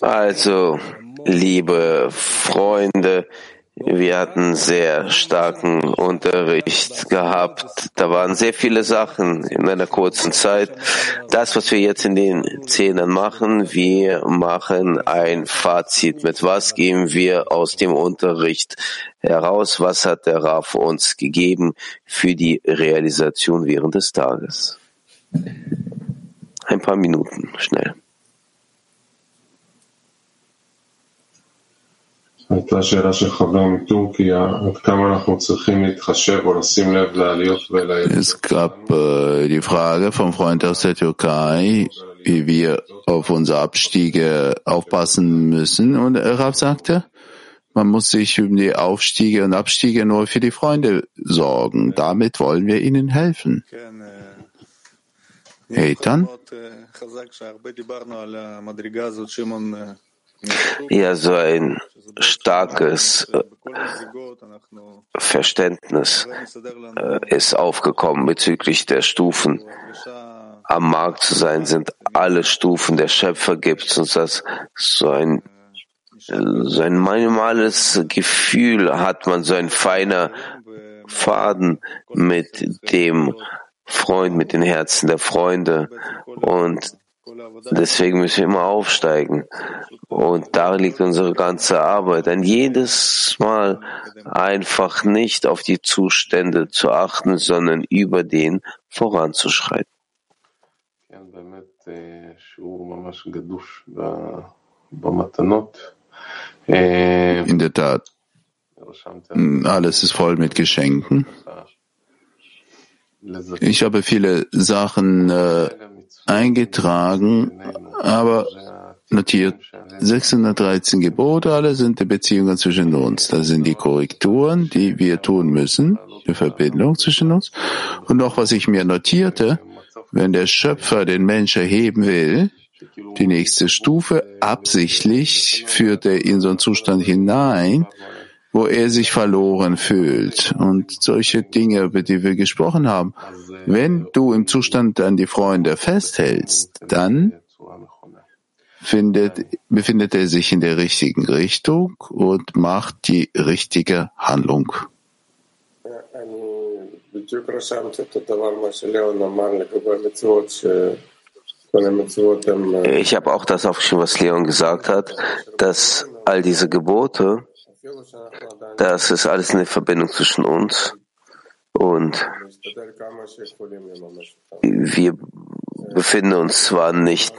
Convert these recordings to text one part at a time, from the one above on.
Also, liebe Freunde, wir hatten sehr starken Unterricht gehabt. Da waren sehr viele Sachen in einer kurzen Zeit. Das, was wir jetzt in den Zehnen machen, wir machen ein Fazit. Mit was gehen wir aus dem Unterricht heraus? Was hat der Raf uns gegeben für die Realisation während des Tages? Ein paar Minuten, schnell. הייתה שאלה של חבר מטורקיה, עד כמה אנחנו צריכים להתחשב או לשים לב לעליות Es gab äh, die Frage vom Freund aus der Türkei, wie wir auf unsere Abstiege aufpassen müssen. Und Rav sagte, man muss sich um die Aufstiege und Abstiege nur für die Freunde sorgen. Damit wollen wir ihnen helfen. Eitan? Ja, so ein starkes äh, Verständnis äh, ist aufgekommen bezüglich der Stufen. Am Markt zu sein sind alle Stufen. Der Schöpfer gibt uns das so ein so ein minimales Gefühl hat man, so ein feiner Faden mit dem Freund, mit den Herzen der Freunde. Und Deswegen müssen wir immer aufsteigen. Und da liegt unsere ganze Arbeit. Ein jedes Mal einfach nicht auf die Zustände zu achten, sondern über den voranzuschreiten. In der Tat, alles ist voll mit Geschenken. Ich habe viele Sachen äh, eingetragen, aber notiert 613 Gebote, alle sind die Beziehungen zwischen uns. Das sind die Korrekturen, die wir tun müssen, die Verbindung zwischen uns. Und noch was ich mir notierte, wenn der Schöpfer den Mensch erheben will, die nächste Stufe absichtlich führt er in so einen Zustand hinein, wo er sich verloren fühlt. Und solche Dinge, über die wir gesprochen haben, wenn du im Zustand an die Freunde festhältst, dann findet, befindet er sich in der richtigen Richtung und macht die richtige Handlung. Ich habe auch das aufgeschrieben, was Leon gesagt hat, dass all diese Gebote das ist alles eine Verbindung zwischen uns und wir befinden uns zwar nicht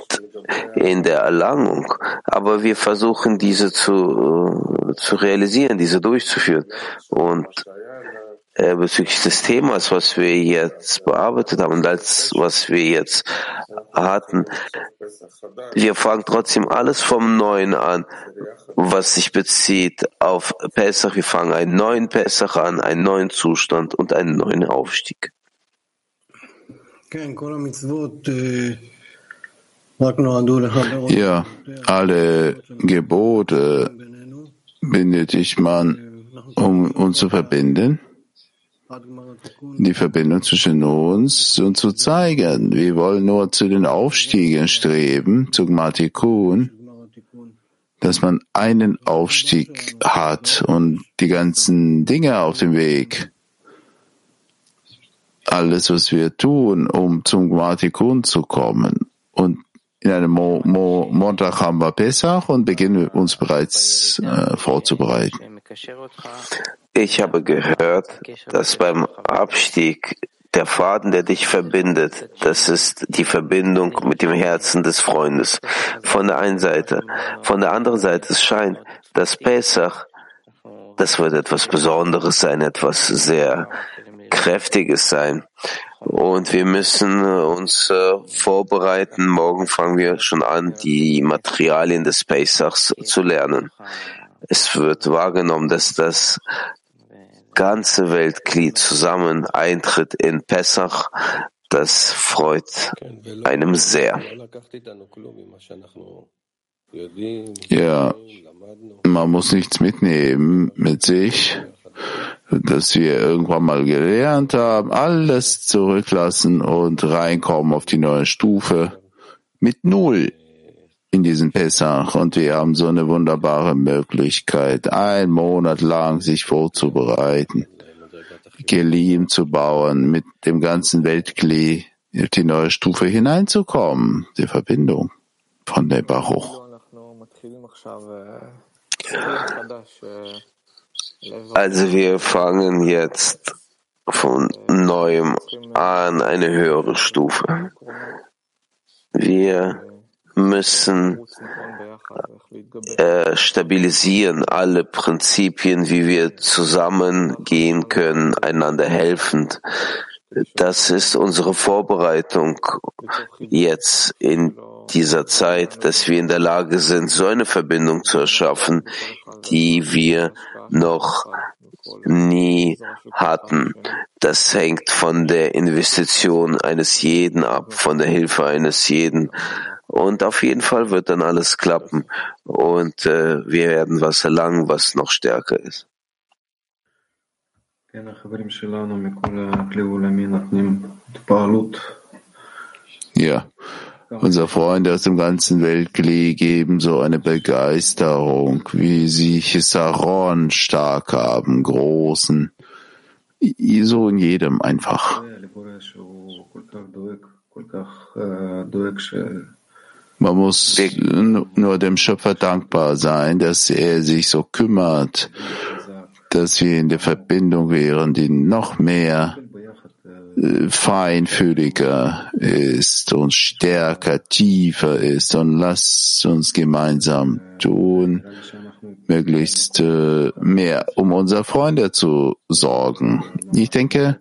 in der Erlangung, aber wir versuchen diese zu, zu realisieren, diese durchzuführen. Und äh, bezüglich des Themas, was wir jetzt bearbeitet haben und als was wir jetzt hatten, wir fangen trotzdem alles vom Neuen an, was sich bezieht auf Pesach. Wir fangen einen neuen Pesach an, einen neuen Zustand und einen neuen Aufstieg. Ja, alle Gebote benötigt man, um uns zu verbinden die Verbindung zwischen uns und zu zeigen. Wir wollen nur zu den Aufstiegen streben, zu Gmatikun, dass man einen Aufstieg hat und die ganzen Dinge auf dem Weg. Alles, was wir tun, um zum Gmatikun zu kommen. Und in einem Mo Mo Montag haben wir Pesach und beginnen uns bereits äh, vorzubereiten. Ich habe gehört, dass beim Abstieg der Faden, der dich verbindet, das ist die Verbindung mit dem Herzen des Freundes. Von der einen Seite. Von der anderen Seite, es scheint, dass Pesach, das wird etwas Besonderes sein, etwas sehr Kräftiges sein. Und wir müssen uns äh, vorbereiten. Morgen fangen wir schon an, die Materialien des Pesachs zu lernen. Es wird wahrgenommen, dass das ganze Weltglied zusammen eintritt in Pessach. Das freut einem sehr. Ja, man muss nichts mitnehmen mit sich, dass wir irgendwann mal gelernt haben, alles zurücklassen und reinkommen auf die neue Stufe mit Null in diesen Pessach und wir haben so eine wunderbare Möglichkeit, einen Monat lang sich vorzubereiten, Kelim zu bauen, mit dem ganzen Weltkli auf die neue Stufe hineinzukommen, die Verbindung von der Baruch. Also wir fangen jetzt von neuem an eine höhere Stufe. Wir müssen äh, stabilisieren alle Prinzipien, wie wir zusammengehen können, einander helfend. Das ist unsere Vorbereitung jetzt in dieser Zeit, dass wir in der Lage sind, so eine Verbindung zu erschaffen, die wir noch nie hatten. Das hängt von der Investition eines jeden ab, von der Hilfe eines jeden. Und auf jeden Fall wird dann alles klappen. Und äh, wir werden was erlangen, was noch stärker ist. Ja, Unsere Freunde aus dem ganzen Weltkrieg geben so eine Begeisterung, wie sie Chisaron stark haben, großen, so in jedem einfach. Man muss nur dem Schöpfer dankbar sein, dass er sich so kümmert, dass wir in der Verbindung wären, die noch mehr feinfühliger ist und stärker, tiefer ist und lasst uns gemeinsam tun, möglichst äh, mehr um unsere Freunde zu sorgen. Ich denke,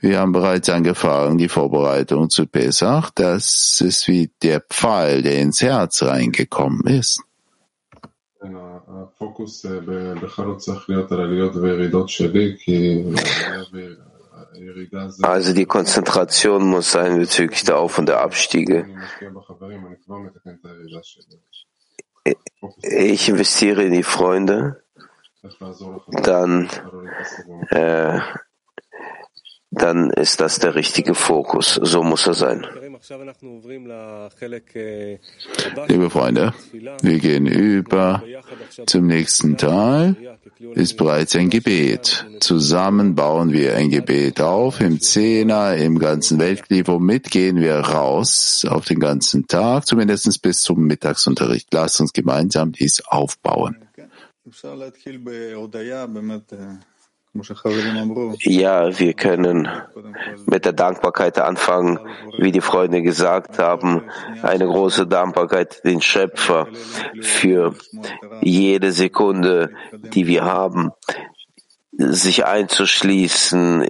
wir haben bereits angefangen, die Vorbereitung zu Pesach. Das ist wie der Pfeil, der ins Herz reingekommen ist. Also die Konzentration muss sein bezüglich der Auf- und der Abstiege. Äh, ich investiere in die Freunde, dann äh, dann ist das der richtige Fokus. So muss er sein. Liebe Freunde, wir gehen über zum nächsten Teil. Ist bereits ein Gebet. Zusammen bauen wir ein Gebet auf im Zehner, im ganzen Weltkrieg. Womit gehen wir raus auf den ganzen Tag, zumindest bis zum Mittagsunterricht. Lasst uns gemeinsam dies aufbauen. Ja, wir können mit der Dankbarkeit anfangen, wie die Freunde gesagt haben, eine große Dankbarkeit den Schöpfer für jede Sekunde, die wir haben, sich einzuschließen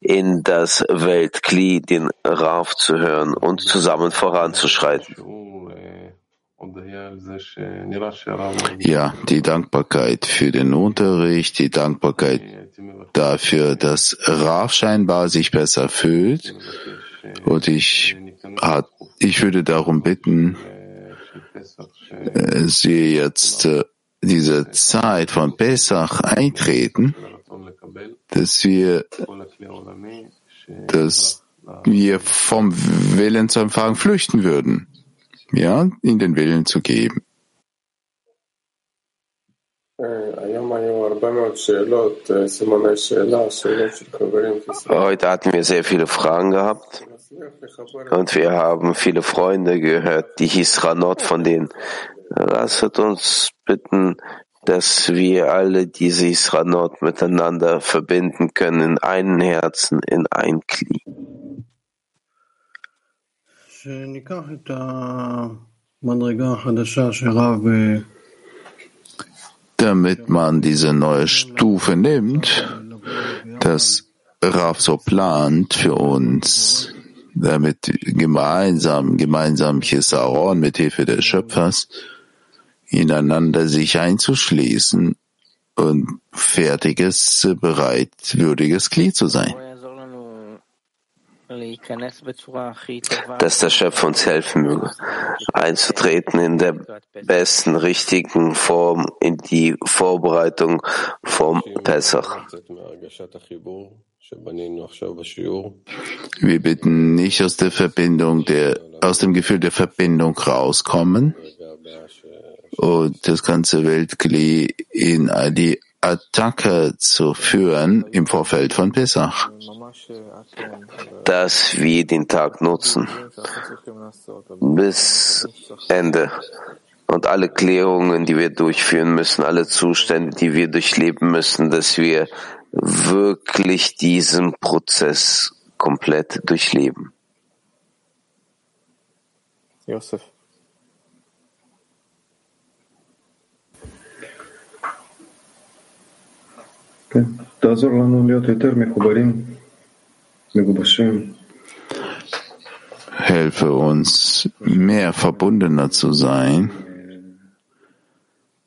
in das Weltglied, den Rauf zu hören und zusammen voranzuschreiten. Ja, die Dankbarkeit für den Unterricht, die Dankbarkeit dafür, dass Raf scheinbar sich besser fühlt. Und ich, hat, ich würde darum bitten, äh, Sie jetzt äh, diese Zeit von Pesach eintreten, dass wir, dass wir vom Willen zu empfangen flüchten würden ja, in den Willen zu geben. Heute hatten wir sehr viele Fragen gehabt und wir haben viele Freunde gehört, die Hisranot von denen. Lasst uns bitten, dass wir alle diese Hisranot miteinander verbinden können in einen Herzen, in ein Damit man diese neue Stufe nimmt, dass Rav so plant für uns, damit gemeinsam, gemeinsam Chisaron mit Hilfe des Schöpfers ineinander sich einzuschließen und fertiges, bereitwürdiges Glied zu sein dass der Schöpfer uns helfen möge, einzutreten in der besten, richtigen Form in die Vorbereitung vom Pesach. Wir bitten nicht aus der Verbindung der aus dem Gefühl der Verbindung rauskommen und das ganze Weltkli in die Attacke zu führen im Vorfeld von Pesach Dass wir den Tag nutzen bis Ende und alle Klärungen, die wir durchführen müssen, alle Zustände, die wir durchleben müssen, dass wir wirklich diesen Prozess komplett durchleben. Josef. תעזור לנו להיות יותר מחוברים, מגובשים. Helfe uns, mehr verbundener zu sein,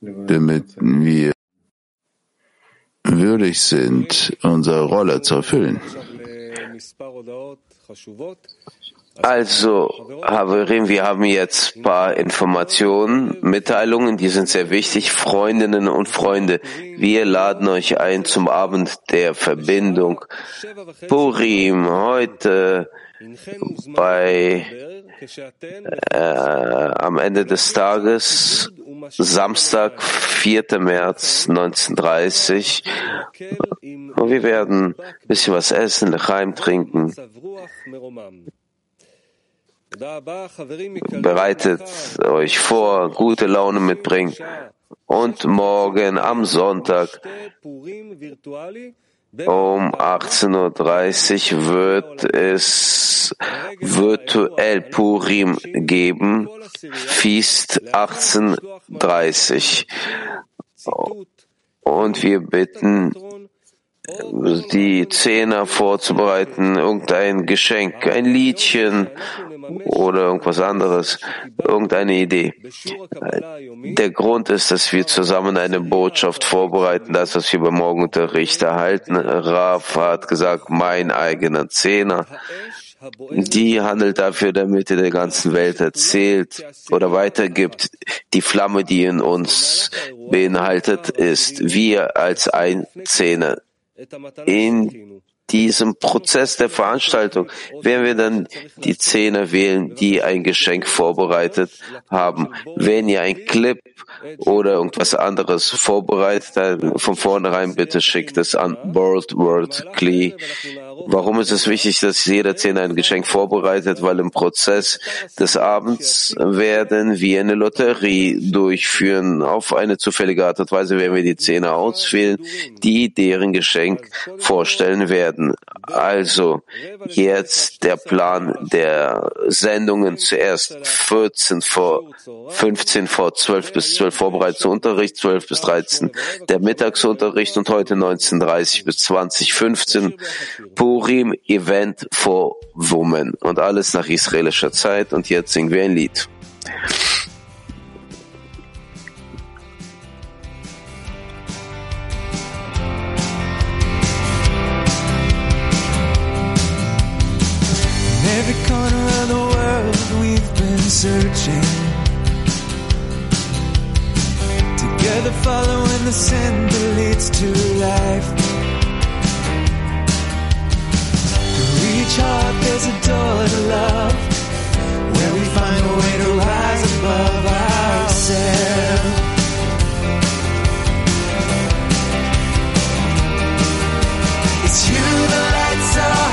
damit wir würdig sind, unsere Rolle zu erfüllen. Also, Haverim, wir haben jetzt ein paar Informationen, Mitteilungen, die sind sehr wichtig. Freundinnen und Freunde, wir laden euch ein zum Abend der Verbindung. Purim, heute bei äh, am Ende des Tages, Samstag, 4. März 1930. Und wir werden ein bisschen was essen, Lechaim trinken. Bereitet euch vor, gute Laune mitbringen. Und morgen am Sonntag um 18.30 Uhr wird es virtuell Purim geben. Feast 18.30 Und wir bitten die Zehner vorzubereiten, irgendein Geschenk, ein Liedchen oder irgendwas anderes, irgendeine Idee. Der Grund ist, dass wir zusammen eine Botschaft vorbereiten, das, was wir beim Morgenunterricht erhalten. Raf hat gesagt, mein eigener Zehner. Die handelt dafür, damit er der ganzen Welt erzählt oder weitergibt. Die Flamme, die in uns beinhaltet, ist wir als ein Zehner in diesem Prozess der Veranstaltung werden wir dann die Zehner wählen, die ein Geschenk vorbereitet haben. Wenn ihr ein Clip oder irgendwas anderes vorbereitet habt, von vornherein bitte schickt es an World World Klee Warum ist es wichtig, dass jeder Zehner ein Geschenk vorbereitet? Weil im Prozess des Abends werden wir eine Lotterie durchführen. Auf eine zufällige Art und Weise werden wir die Zehner auswählen, die deren Geschenk vorstellen werden. Also jetzt der Plan der Sendungen zuerst 14 vor 15 vor 12 bis 12 vorbereiteter Unterricht, 12 bis 13 der Mittagsunterricht und heute 19.30 bis 2015 Purim Event for Women und alles nach israelischer Zeit und jetzt singen wir ein Lied. searching Together following the sin that leads to life each heart there's a door to love Where we find a way to rise above ourselves. It's you that lights our